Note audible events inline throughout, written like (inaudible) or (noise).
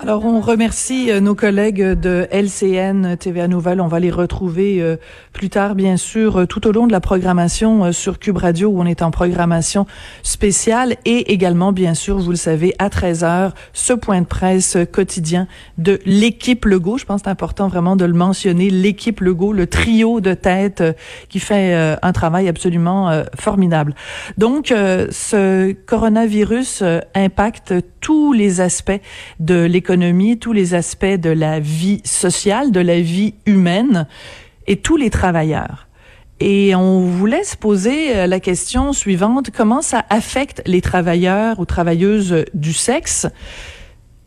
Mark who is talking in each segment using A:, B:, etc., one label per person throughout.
A: Alors, on remercie euh, nos collègues de LCN TVA Nouvelle. On va les retrouver euh, plus tard, bien sûr, euh, tout au long de la programmation sur Cube Radio, où on est en programmation spéciale, et également, bien sûr, vous le savez, à 13 heures, ce point de presse quotidien de l'équipe Legault. Je pense que c'est important vraiment de le mentionner, l'équipe Legault, le trio de tête qui fait un travail absolument formidable. Donc, ce coronavirus impacte tous les aspects de l'économie tous les aspects de la vie sociale, de la vie humaine et tous les travailleurs. Et on voulait se poser euh, la question suivante, comment ça affecte les travailleurs ou travailleuses du sexe?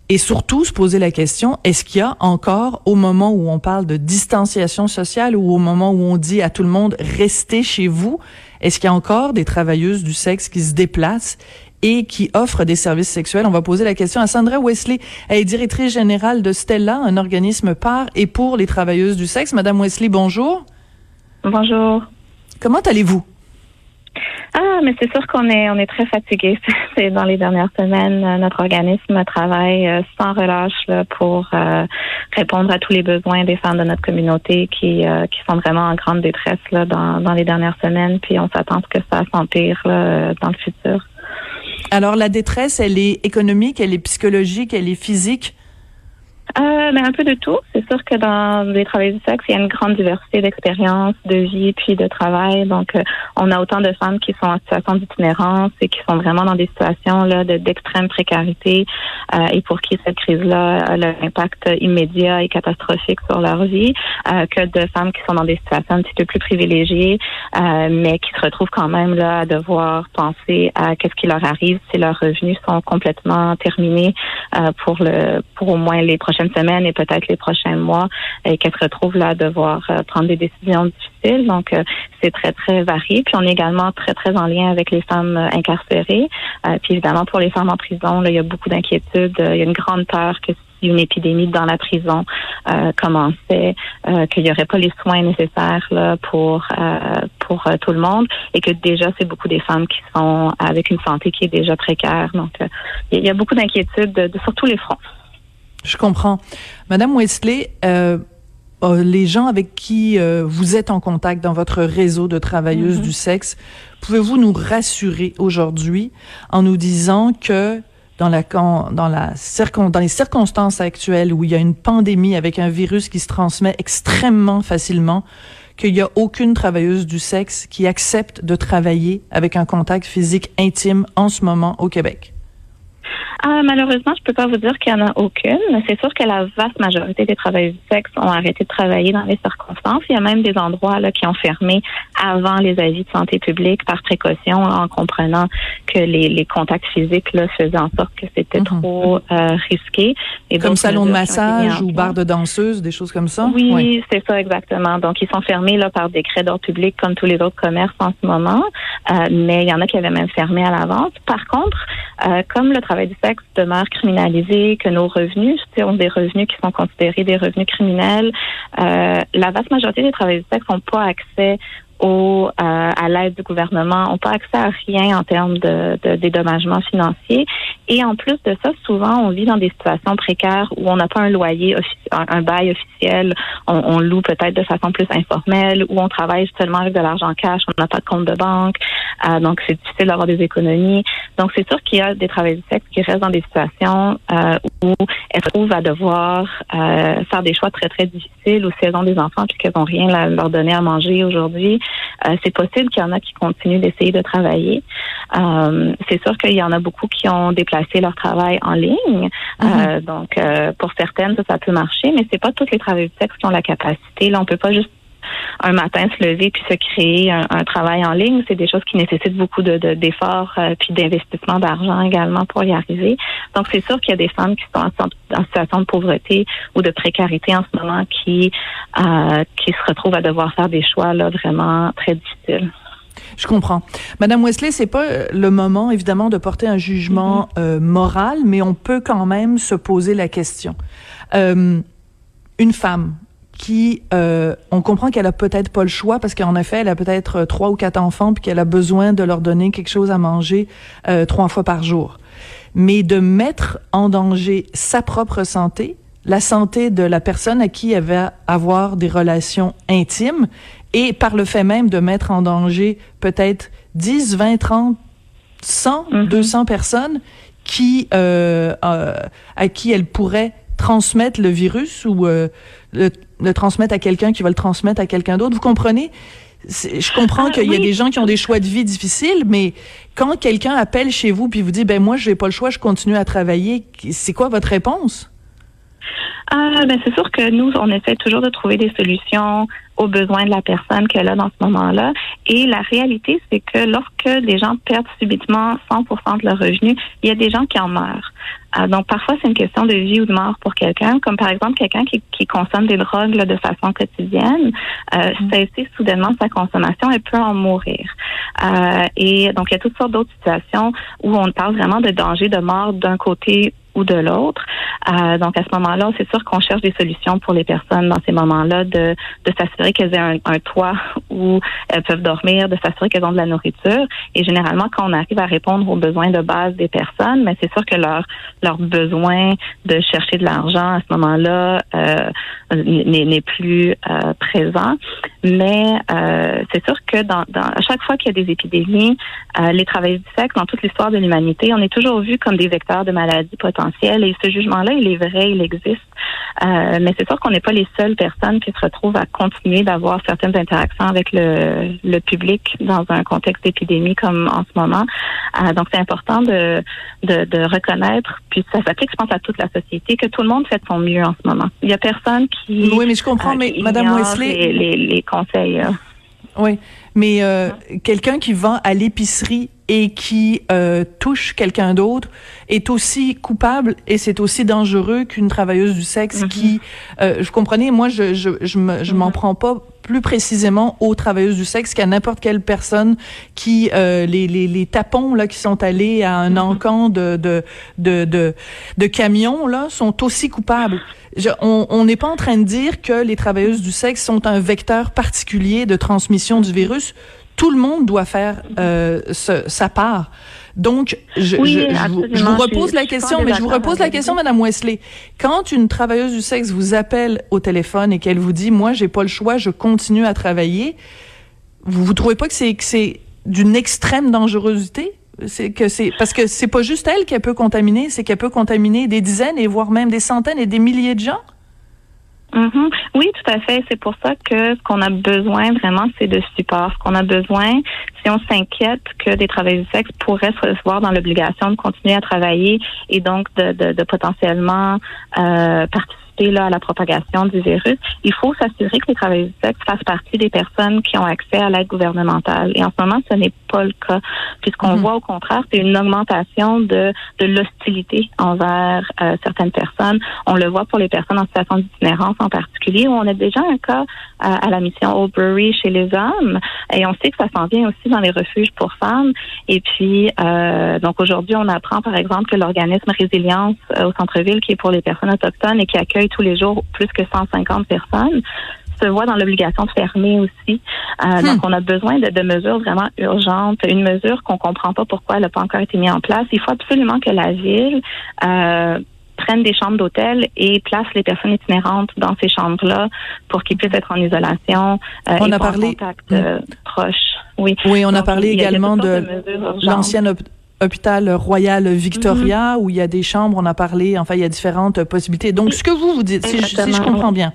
A: Et surtout se poser la question, est-ce qu'il y a encore, au moment où on parle de distanciation sociale ou au moment où on dit à tout le monde, restez chez vous, est-ce qu'il y a encore des travailleuses du sexe qui se déplacent et qui offre des services sexuels. On va poser la question à Sandra Wesley. Elle est directrice générale de Stella, un organisme par et pour les travailleuses du sexe. Madame Wesley, bonjour.
B: Bonjour.
A: Comment allez-vous?
B: Ah, mais c'est sûr qu'on est on est très fatigué. (laughs) C'est dans les dernières semaines, euh, notre organisme travaille euh, sans relâche pour euh, répondre à tous les besoins des femmes de notre communauté qui qui sont vraiment en grande détresse là dans, dans les dernières semaines. Puis on s'attend à ce que ça s'empire dans le futur.
A: Alors la détresse, elle est économique, elle est psychologique, elle est physique.
B: Euh, ben, un peu de tout. C'est sûr que dans les travailleurs du sexe, il y a une grande diversité d'expériences, de vie, puis de travail. Donc, euh, on a autant de femmes qui sont en situation d'itinérance et qui sont vraiment dans des situations là d'extrême précarité euh, et pour qui cette crise-là a l'impact immédiat et catastrophique sur leur vie, euh, que de femmes qui sont dans des situations un petit peu plus privilégiées, mais qui se retrouvent quand même là à devoir penser à qu'est-ce qui leur arrive si leurs revenus sont complètement terminés pour le pour au moins les prochaines semaines et peut-être les prochains mois et qu'elle se retrouve là à devoir euh, prendre des décisions difficiles. Donc, euh, c'est très, très varié. Puis, on est également très, très en lien avec les femmes euh, incarcérées. puis, évidemment, pour les femmes en prison, là, il y a beaucoup d'inquiétudes. Il y a une grande peur que si une épidémie dans la prison commençait, qu'il n'y aurait pas les soins nécessaires là, pour pour tout le monde et que déjà c'est beaucoup des femmes qui sont avec une santé qui est déjà précaire. Donc il y a beaucoup d'inquiétudes de, sur tous les fronts.
A: Je comprends. Madame Wesley, euh, euh, les gens avec qui euh, vous êtes en contact dans votre réseau de travailleuses mm-hmm. du sexe, pouvez-vous nous rassurer aujourd'hui en nous disant que dans la dans la dans les circonstances actuelles où il y a une pandémie avec un virus qui se transmet extrêmement facilement, qu'il n'y a aucune travailleuse du sexe qui accepte de travailler avec un contact physique intime en ce moment au Québec?
B: Ah, malheureusement, je peux pas vous dire qu'il y en a aucune. C'est sûr que la vaste majorité des travailleurs du sexe ont arrêté de travailler dans les circonstances. Il y a même des endroits là qui ont fermé avant les avis de santé publique par précaution, en comprenant que les, les contacts physiques là faisaient en sorte que c'était mhm. trop euh, risqué.
A: Et comme salon de massage ou bar de danseuse, des choses comme ça?
B: Oui, c'est ça exactement. Donc ils sont fermés là par décret d'ordre public comme tous les autres commerces en ce moment. Euh, mais il y en a qui avaient même fermé à l'avance. Par contre, euh, comme le travail du sexe demeure criminalisé, que nos revenus ont des revenus qui sont considérés des revenus criminels, euh, la vaste majorité des travailleurs du sexe n'ont pas accès au, euh, à l'aide du gouvernement, n'ont pas accès à rien en termes de, de dédommagement financier. Et en plus de ça, souvent, on vit dans des situations précaires où on n'a pas un loyer, un, bail officiel, on, loue peut-être de façon plus informelle, où on travaille seulement avec de l'argent cash, on n'a pas de compte de banque, euh, donc c'est difficile d'avoir des économies. Donc c'est sûr qu'il y a des travailleurs du sexe qui restent dans des situations euh, où elles se trouvent à devoir euh, faire des choix très très difficiles, ou si elles ont des enfants puis qu'elles n'ont rien à leur donner à manger aujourd'hui, euh, c'est possible qu'il y en a qui continuent d'essayer de travailler. Euh, c'est sûr qu'il y en a beaucoup qui ont déplacé leur travail en ligne. Euh, mhm. donc, pour certaines, ça, ça peut marcher, mais c'est pas toutes les travailleurs du sexe qui ont la capacité. Là, on peut pas juste un matin se lever puis se créer un, travail en ligne. C'est des choses qui nécessitent beaucoup de, d'efforts euh, puis d'investissement d'argent également pour y arriver. Donc c'est sûr qu'il y a des femmes qui sont en, situation de pauvreté ou de précarité en ce moment qui euh, qui se retrouvent à devoir faire des choix là vraiment très difficiles.
A: Je comprends. Madame Wesley, c'est pas euh, le moment, évidemment, de porter un jugement mm-hmm. moral, mais on peut quand même se poser la question. une femme qui, euh, on comprend qu'elle a peut-être pas le choix parce qu'en effet, elle a peut-être euh, trois ou quatre enfants puis qu'elle a besoin de leur donner quelque chose à manger euh, trois fois par jour. mais de mettre en danger sa propre santé, la santé de la personne à qui elle va avoir des relations intimes et par le fait même de mettre en danger peut-être 10, 20, 30, 100, 200 personnes qui euh, euh, à qui elle pourrait transmettre le virus ou euh, le, le, transmettre à quelqu'un qui va le transmettre à quelqu'un d'autre. Vous comprenez? Je comprends ah, qu'il y a des gens qui ont des choix de vie difficiles, mais quand quelqu'un appelle chez vous puis vous dit ben moi j'ai pas le choix, je continue à travailler, c'est quoi votre réponse?
B: Ah, ben c'est sûr que nous, on essaie toujours de trouver des solutions aux besoins de la personne qu'elle a dans ce moment-là. Et la réalité, c'est que lorsque les gens perdent subitement 100% de leur revenu, il y a des gens qui en meurent. Ah, donc parfois, c'est une question de vie ou de mort pour quelqu'un, comme par exemple quelqu'un qui, qui, consomme des drogues là, de façon quotidienne. Euh. Cesser soudainement sa consommation, elle peut en mourir. Euh, et donc, il y a toutes sortes d'autres situations où on parle vraiment de danger de mort d'un côté ou de l'autre. Euh, donc à ce moment-là, c'est sûr qu'on cherche des solutions pour les personnes dans ces moments-là, de, de s'assurer qu'elles aient un, un, toit (laughs) où elles peuvent dormir, de s'assurer qu'elles ont de la nourriture. Et généralement, quand on arrive à répondre aux besoins de base des personnes, mais c'est sûr que leur leur besoin de chercher de l'argent à ce moment-là euh, n'est plus euh, présent. Mais euh, c'est sûr que dans, dans, à chaque fois qu'il y a des épidémies, euh, les travailleurs du sexe, dans toute l'histoire de l'humanité, on est toujours vu comme des vecteurs de maladies. Et ce jugement-là, il est vrai, il existe. Euh, mais c'est sûr qu'on n'est pas les seules personnes qui se retrouvent à continuer d'avoir certaines interactions avec le, le, public dans un contexte d'épidémie comme en ce moment. Euh, donc, c'est important de, de, de, reconnaître, puis ça s'applique, je pense, à toute la société, que tout le monde fait de son mieux en ce moment. Il y a personne qui...
A: Oui, mais je comprends, euh, mais Madame Wesley...
B: Les, les, les conseils.
A: Oui, mais euh, quelqu'un qui vend à l'épicerie et qui euh, touche quelqu'un d'autre est aussi coupable et c'est aussi dangereux qu'une travailleuse du sexe mm-hmm. qui, euh, je comprenais, moi je je je m'en mm-hmm. prends pas plus précisément aux travailleuses du sexe qu'à n'importe quelle personne qui euh, les, les, les tapons là qui sont allés à un mm-hmm. encan de de de de, de camions là sont aussi coupables. Je, on n'est pas en train de dire que les travailleuses du sexe sont un vecteur particulier de transmission du virus tout le monde doit faire euh, ce, sa part. Donc, je, je, je, vous repose la question, mais je vous repose la question, Madame Wesley. Quand une travailleuse du sexe vous appelle au téléphone et qu'elle vous dit, moi, j'ai pas le choix, je continue à travailler, vous vous trouvez pas que c'est que c'est d'une extrême dangerosité? C'est que c'est parce que c'est pas juste elle qu'elle peut contaminer, c'est qu'elle peut contaminer des dizaines et voire même des centaines et des milliers de gens?
B: Mm-hmm. Oui, tout à fait. C'est pour ça que ce qu'on a besoin vraiment, c'est de support. Ce qu'on a besoin, si on s'inquiète que des travailleurs du sexe pourraient se voir dans l'obligation de continuer à travailler et donc de, de, de potentiellement euh, participer là, à la propagation du virus, il faut s'assurer que les travailleurs du sexe fassent partie des personnes qui ont accès à l'aide gouvernementale. Et en ce moment, ce n'est pas le cas, puisqu'on mhm. voit au contraire, c'est une augmentation de, de l'hostilité envers euh, certaines personnes. On le voit pour les personnes en situation d'itinérance en particulier, où on a déjà un cas euh, à la mission Oldbury chez les hommes, et on sait que ça s'en vient aussi dans les refuges pour femmes. Et puis, euh, donc aujourd'hui, on apprend par exemple que l'organisme Résilience au centre-ville, qui est pour les personnes autochtones et qui accueille tous les jours plus que 150 personnes se voit dans l'obligation de fermer aussi. Euh, hmm. Donc, on a besoin de, de, mesures vraiment urgentes. Une mesure qu'on comprend pas pourquoi elle n'a pas encore été mise en place. Il faut absolument que la ville euh, prenne des chambres d'hôtel et place les personnes itinérantes dans ces chambres-là pour qu'ils puissent être en isolation
A: euh,
B: on
A: et a parlé
B: contact euh, proche. Oui.
A: Oui, on a parlé également de, de l'ancienne hôpital Royal Victoria mm-hmm. où il y a des chambres, on a parlé, enfin il y a différentes possibilités. Donc ce que vous vous dites, si je, si je, comprends bien,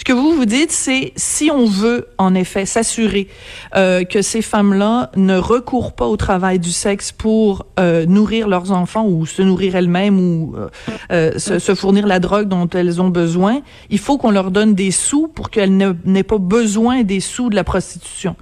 A: ce que vous vous dites, c'est si on veut en effet s'assurer euh, que ces femmes-là ne recourent pas au travail du sexe pour euh, nourrir leurs enfants ou se nourrir elles-mêmes ou euh, euh se, se, fournir la drogue dont elles ont besoin, il faut qu'on leur donne des sous pour qu'elles n'aient pas besoin des sous de la prostitution.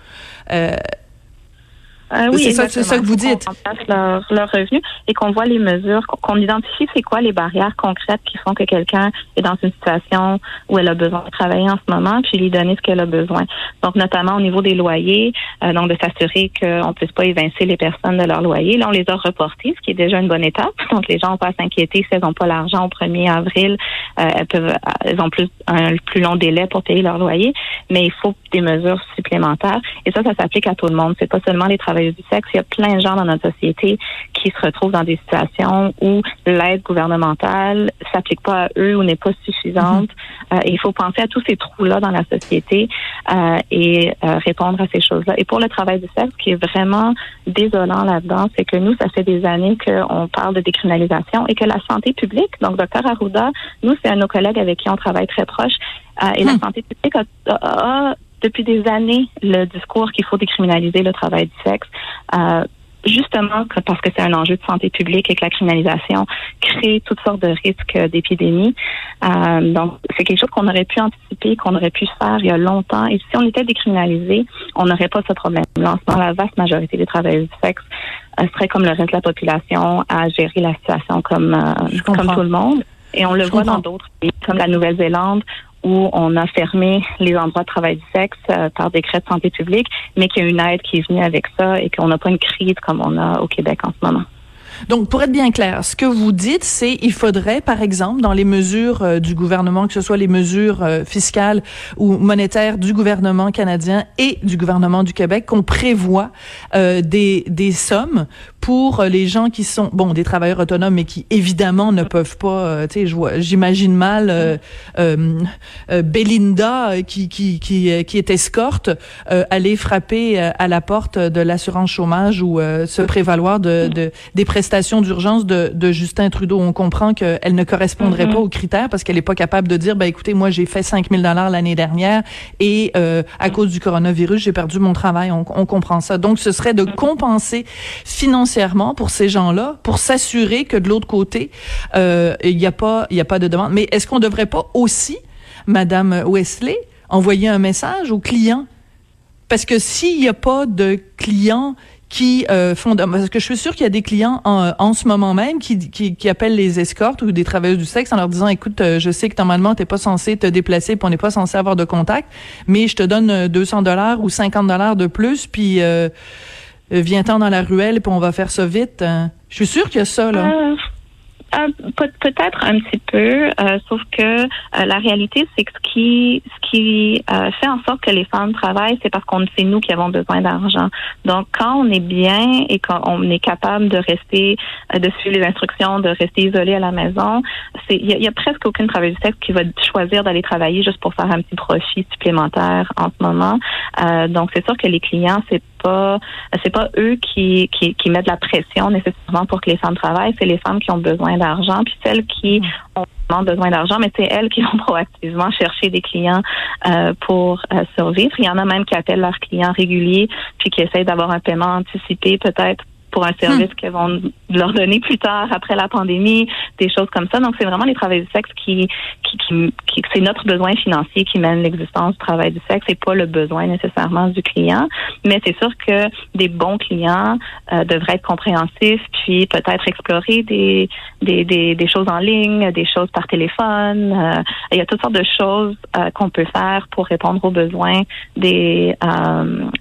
A: Euh,
B: euh, oui,
A: c'est ça, ça, que vous dites.
B: Qu'on leur, leur revenu et qu'on voit les mesures, qu'on identifie c'est quoi les barrières concrètes qui font que quelqu'un est dans une situation où elle a besoin de travailler en ce moment, puis lui donner ce qu'elle a besoin. Donc, notamment au niveau des loyers, euh, donc de s'assurer qu'on ne puisse pas évincer les personnes de leur loyer. Là, on les a reportés, ce qui est déjà une bonne étape. (laughs) Donc, les gens n'ont pas à s'inquiéter si elles n'ont pas l'argent au 1er avril. Euh, elles peuvent, elles ont plus un plus long délai pour payer leur loyer, mais il faut des mesures supplémentaires. Et ça, ça s'applique à tout le monde. C'est pas seulement les travailleurs travailleuses du sexe. Il y a plein de gens dans notre société qui se retrouvent dans des situations où l'aide gouvernementale s'applique pas à eux ou n'est pas suffisante. Mm-hmm. Euh, il faut penser à tous ces trous-là dans la société euh, et euh, répondre à ces choses-là. Et pour le travail du sexe, ce qui est vraiment désolant là-dedans, c'est que nous, ça fait des années qu'on parle de décriminalisation et que la santé publique, donc Dr Arruda, nous, c'est un de nos collègues avec qui on travaille très proche, et la hmm. santé publique a, depuis des années le discours qu'il faut décriminaliser le travail du sexe. Euh, justement parce que c'est un enjeu de santé publique et que la criminalisation crée toutes sortes de risques d'épidémie. Euh, donc, c'est quelque chose qu'on aurait pu anticiper, qu'on aurait pu faire il y a longtemps. Et si on était décriminalisé, on n'aurait pas ce problème-là. En la vaste majorité des travailleurs du sexe euh, seraient comme le reste de la population à gérer la situation comme, euh, comme tout le monde. Et on le voit dans d'autres pays, comme la Nouvelle-Zélande, où on a fermé les endroits de travail du sexe euh, par décret de santé publique, mais qu'il y a une aide qui est venue avec ça et qu'on n'a pas une crise comme on a au Québec en ce moment.
A: Donc, pour être bien clair, ce que vous dites, c'est il faudrait, par exemple, dans les mesures euh, du gouvernement, que ce soit les mesures euh, fiscales ou monétaires du gouvernement canadien et du gouvernement du Québec, qu'on prévoit des, des sommes pour les gens qui sont bon des travailleurs autonomes mais qui évidemment ne peuvent pas euh, tu sais j'imagine mal euh, euh, euh, Belinda qui qui qui qui est escorte aller frapper à la porte de l'assurance chômage ou se prévaloir de, de des prestations d'urgence de, de Justin Trudeau on comprend qu'elle ne correspondrait mm-hmm. pas aux critères parce qu'elle est pas capable de dire ben écoutez moi j'ai fait 5000 dollars l'année dernière et à cause du coronavirus j'ai perdu mon travail on, on comprend ça donc ce serait de mm-hmm. compenser financièrement pour ces gens-là, pour s'assurer que de l'autre côté, euh, il n'y a pas, il a pas de demande. Mais est-ce qu'on devrait pas aussi, Madame Wesley, envoyer un message aux clients? Parce que s'il n'y a pas de clients qui euh, font parce que je suis sûre qu'il y a des clients en, en ce moment même qui, qui, qui, appellent les escortes ou des travailleurs du sexe en leur disant écoute euh, je sais que normalement t'es pas censé te déplacer puis on n'est pas censé avoir de contact mais je te donne 200 dollars ou 50 dollars de plus puis euh, euh, viens-t'en dans la ruelle puis on va faire ça vite. Je suis sûre qu'il y a ça, là.
B: Euh, euh, peut-être un petit peu, sauf que la réalité, c'est que ce qui, ce qui fait en sorte que les femmes travaillent, c'est parce qu'on c'est nous qui avons besoin d'argent. Donc, quand on est bien et qu'on est capable de rester, de suivre les instructions, de rester isolé à la maison, c'est il y, a presque aucune travailleuse sexe qui va choisir d'aller travailler juste pour faire un petit profit supplémentaire en ce moment. donc, c'est sûr que les clients, c'est pas c'est pas eux qui, qui, qui mettent la pression nécessairement pour que les femmes travaillent, c'est les femmes qui ont besoin d'argent, puis celles qui mm. ont besoin d'argent, mais c'est elles qui vont (laughs) proactivement chercher des clients euh, pour euh, survivre. Il y en a même qui appellent leurs clients réguliers, puis qui essayent d'avoir un paiement anticipé peut-être pour un service hmm. qu'elles vont leur donner plus tard après la pandémie, des choses comme ça. Donc c'est vraiment les travailleurs du sexe qui, qui, qui, c'est notre besoin financier qui mène l'existence du travail du sexe et pas le besoin nécessairement du client. Mais c'est sûr que des bons clients euh, devraient être compréhensifs, puis peut-être explorer des, des, des, des, choses en ligne, des choses par téléphone. Euh, il y a toutes sortes de choses euh, qu'on peut faire pour répondre aux besoins des,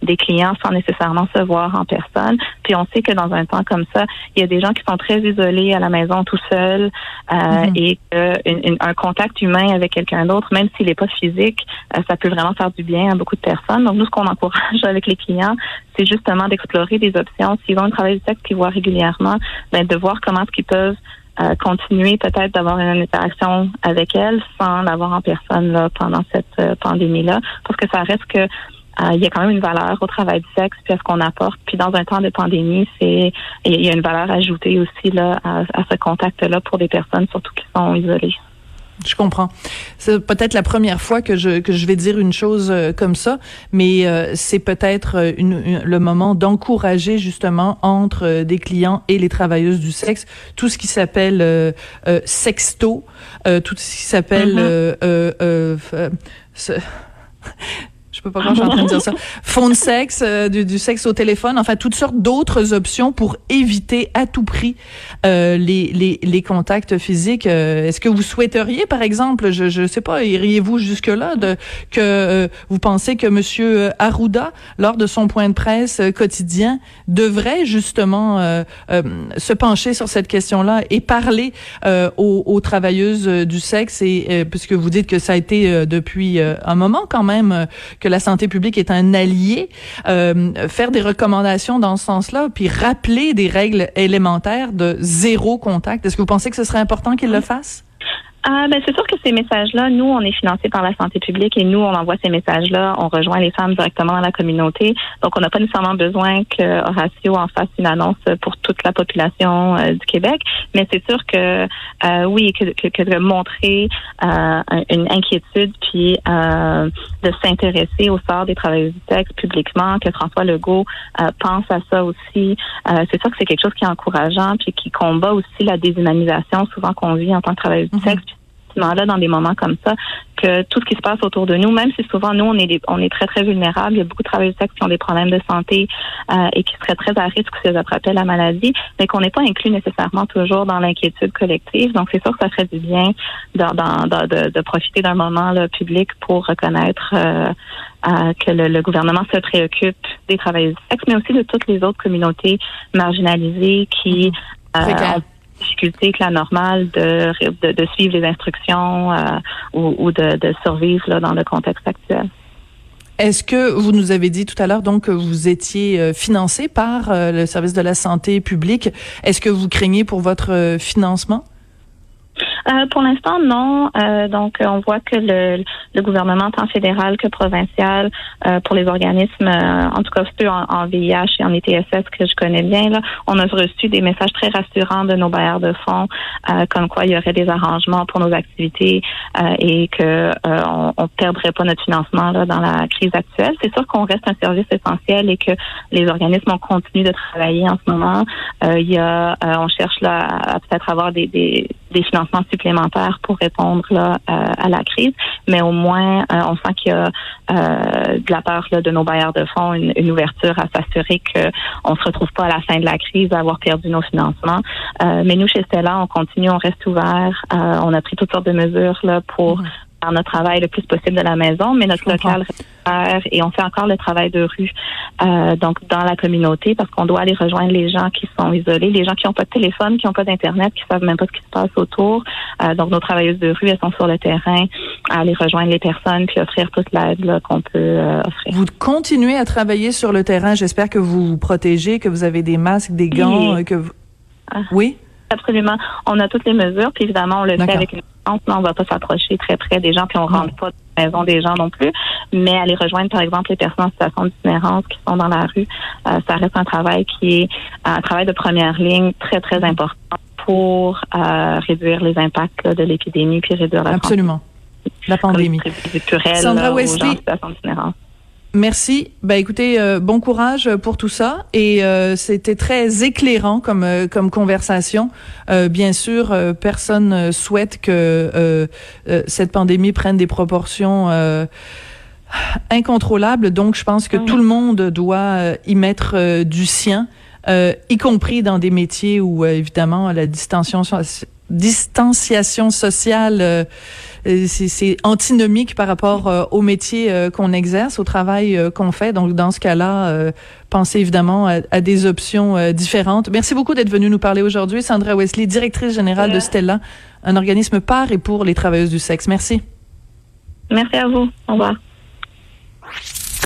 B: des clients sans nécessairement se voir en personne. Puis on sait que dans un temps comme ça, il y a des gens qui sont très isolés à la maison tout seuls euh, mm-hmm. et qu'un contact humain avec quelqu'un d'autre, même s'il n'est pas physique, euh, ça peut vraiment faire du bien à beaucoup de personnes. Donc nous, ce qu'on encourage (laughs) avec les clients, c'est justement d'explorer des options. S'ils ont un travail du sexe qu'ils voient régulièrement, ben, de voir comment est-ce qu'ils peuvent euh, continuer peut-être d'avoir une interaction avec elles sans l'avoir en personne là, pendant cette pandémie-là, parce que ça reste que euh, il y a quand même une valeur au travail du sexe puis à ce qu'on apporte. Puis dans un temps de pandémie, c'est il y a une valeur ajoutée aussi là à, ce contact-là pour des personnes surtout qui sont isolées.
A: Je comprends. C'est peut-être la première fois que je que je vais dire une chose euh, comme ça, mais euh, c'est peut-être une, le moment d'encourager justement entre des clients et les travailleuses du sexe tout ce qui s'appelle sexto, tout ce qui s'appelle mm-hmm je peux pas quand je suis en train de dire ça. (laughs) Fond de sexe, euh, du, du, sexe au téléphone, enfin toutes sortes d'autres options pour éviter à tout prix euh, les, les, les, contacts physiques. Euh, est-ce que vous souhaiteriez, par exemple, je je sais pas, iriez-vous jusque là de que euh, vous pensez que Monsieur Arruda, lors de son point de presse quotidien, devrait justement se pencher sur cette question-là et parler aux, aux, travailleuses du sexe et puisque vous dites que ça a été depuis un moment quand même que que la santé publique est un allié, euh, faire des recommandations dans ce sens-là, puis rappeler des règles élémentaires de zéro contact. Est-ce que vous pensez que ce serait important qu'il le fasse?
B: Ah, ben, c'est sûr que ces messages-là, nous, on est financé par la santé publique et nous, on envoie ces messages-là. On rejoint les femmes directement dans la communauté. Donc, on n'a pas nécessairement besoin que Horacio en fasse une annonce pour toute la population euh, du Québec. Mais c'est sûr que, euh, oui, que, que, de montrer euh, une inquiétude puis de s'intéresser au sort des travailleurs du sexe publiquement, que François Legault pense à ça aussi. c'est sûr que c'est quelque chose qui est encourageant puis qui combat aussi la déshumanisation souvent qu'on vit en tant que travailleuse du mm-hmm. sexe là dans des moments comme ça, que tout ce qui se passe autour de nous, même si souvent nous on est on est très très vulnérables, il y a beaucoup de travailleurs du sexe qui ont des problèmes de santé euh, et qui seraient très à risque si elles attrapaient la maladie, mais qu'on n'est pas inclus nécessairement toujours dans l'inquiétude collective. Donc c'est sûr que ça ferait du bien de, de, profiter d'un moment là, public pour reconnaître euh, euh, que le, gouvernement se préoccupe des travailleurs du sexe, mais aussi de toutes les autres communautés marginalisées qui mm-hmm difficulté que la normale de, de, suivre les instructions euh, ou, de, de survivre là, dans le contexte actuel.
A: Est-ce que vous nous avez dit tout à l'heure donc que vous étiez euh, financé par euh, le service de la santé publique? Est-ce que vous craignez pour votre financement?
B: Euh, pour l'instant, non. Euh, donc, on voit que le, le, gouvernement, tant fédéral que provincial, euh, pour les organismes, en tout cas ceux en, en, VIH et en ETSS que je connais bien, là, on a reçu des messages très rassurants de nos bailleurs de fonds, comme quoi il y aurait des arrangements pour nos activités et que on, on perdrait pas notre financement là, dans la crise actuelle. C'est sûr qu'on reste un service essentiel et que les organismes ont continué de travailler en ce moment. il y a, on cherche là à, peut-être avoir des, des, des financements supplémentaires pour répondre euh, à la crise, mais au moins euh, on sent qu'il y a euh, de la part là, de nos bailleurs de fonds une, une ouverture à s'assurer qu'on ne se retrouve pas à la fin de la crise à avoir perdu nos financements. mais nous chez Stella, on continue, on reste ouvert. on a pris toutes sortes de mesures là pour faire notre travail le plus possible de la maison, mais notre local et on fait encore le travail de rue, euh, donc dans la communauté, parce qu'on doit aller rejoindre les gens qui sont isolés, les gens qui n'ont pas de téléphone, qui n'ont pas d'internet, qui savent même pas ce qui se passe autour. Euh, donc nos travailleuses de rue, elles sont sur le terrain, à aller rejoindre les personnes puis offrir toute l'aide qu'on peut euh, offrir.
A: Vous continuez à travailler sur le terrain. J'espère que vous vous protégez, que vous avez des masques, des gants, que vous...
B: Ah. Oui? Absolument. On a toutes les mesures, puis évidemment, on le fait avec une on ne va pas s'approcher très près des gens, puis on rentre pas dans la maison des gens non plus. Mais aller rejoindre, par exemple, les personnes en situation d'itinérance qui sont dans la rue, euh, ça reste un travail qui est un travail de première ligne très, très important pour euh, réduire les impacts de l'épidémie, puis réduire la
A: Absolument. La pandémie.
B: Sandra Wesley.
A: Merci. Ben écoutez, euh, bon courage pour tout ça. Et euh, c'était très éclairant comme euh, comme conversation. bien sûr, personne souhaite que cette pandémie prenne des proportions incontrôlables. Donc, je pense que tout le monde doit y mettre du sien, y compris dans des métiers où évidemment la distanciation distanciation sociale, euh, c'est antinomique par rapport euh, au métier euh, qu'on exerce, au travail qu'on fait. Donc, dans ce cas-là, pensez évidemment à, des options différentes. Merci beaucoup d'être venu nous parler aujourd'hui. Sandra Wesley, directrice générale de Stella, un organisme par et pour les travailleuses du sexe. Merci.
B: Merci à vous. Au revoir.